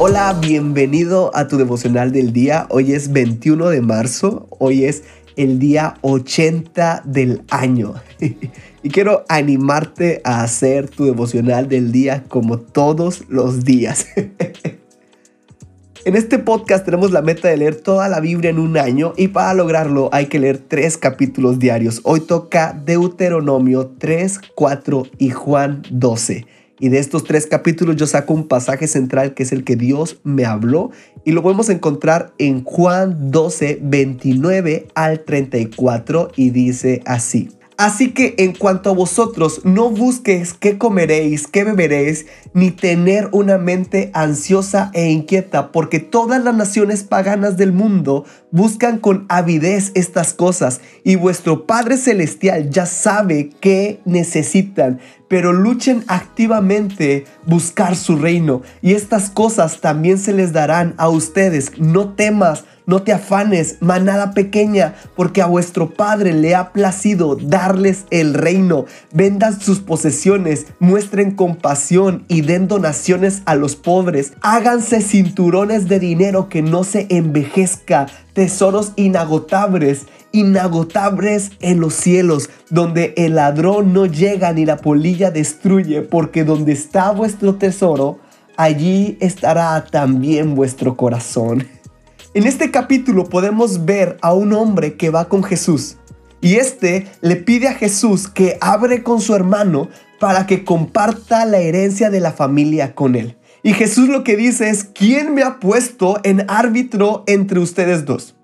Hola, bienvenido a tu devocional del día. Hoy es 21 de marzo, hoy es el día 80 del año. y quiero animarte a hacer tu devocional del día como todos los días. En este podcast tenemos la meta de leer toda la Biblia en un año y para lograrlo hay que leer tres capítulos diarios. Hoy toca Deuteronomio 3, 4 y Juan 12. Y de estos tres capítulos yo saco un pasaje central que es el que Dios me habló y lo podemos encontrar en Juan 12, 29 al 34 y dice así. Así que en cuanto a vosotros, no busquéis qué comeréis, qué beberéis, ni tener una mente ansiosa e inquieta, porque todas las naciones paganas del mundo buscan con avidez estas cosas, y vuestro Padre Celestial ya sabe qué necesitan, pero luchen activamente buscar su reino, y estas cosas también se les darán a ustedes. No temas, no te afanes, manada pequeña, porque a vuestro Padre le ha placido darles el reino. Vendan sus posesiones, muestren compasión y den donaciones a los pobres. Háganse cinturones de dinero que no se envejezca, tesoros inagotables inagotables en los cielos, donde el ladrón no llega ni la polilla destruye, porque donde está vuestro tesoro, allí estará también vuestro corazón. En este capítulo podemos ver a un hombre que va con Jesús y este le pide a Jesús que abre con su hermano para que comparta la herencia de la familia con él. Y Jesús lo que dice es, ¿quién me ha puesto en árbitro entre ustedes dos?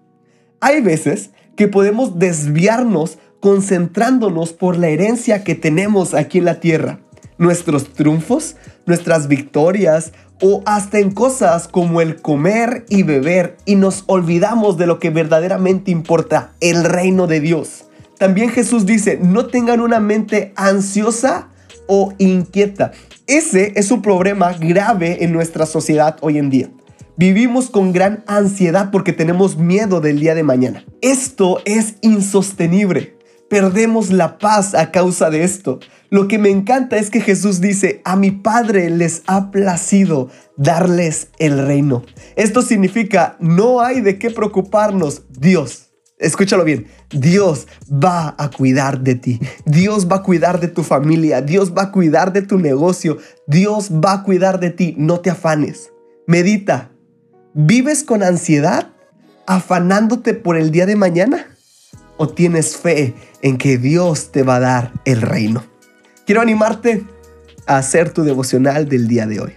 Hay veces que podemos desviarnos concentrándonos por la herencia que tenemos aquí en la tierra. Nuestros triunfos, nuestras victorias, o hasta en cosas como el comer y beber y nos olvidamos de lo que verdaderamente importa, el reino de Dios. También Jesús dice, no tengan una mente ansiosa o inquieta. Ese es un problema grave en nuestra sociedad hoy en día. Vivimos con gran ansiedad porque tenemos miedo del día de mañana. Esto es insostenible. Perdemos la paz a causa de esto. Lo que me encanta es que Jesús dice, a mi Padre les ha placido darles el reino. Esto significa, no hay de qué preocuparnos, Dios. Escúchalo bien, Dios va a cuidar de ti, Dios va a cuidar de tu familia, Dios va a cuidar de tu negocio, Dios va a cuidar de ti, no te afanes. Medita, ¿vives con ansiedad afanándote por el día de mañana? ¿O tienes fe en que Dios te va a dar el reino? Quiero animarte a hacer tu devocional del día de hoy.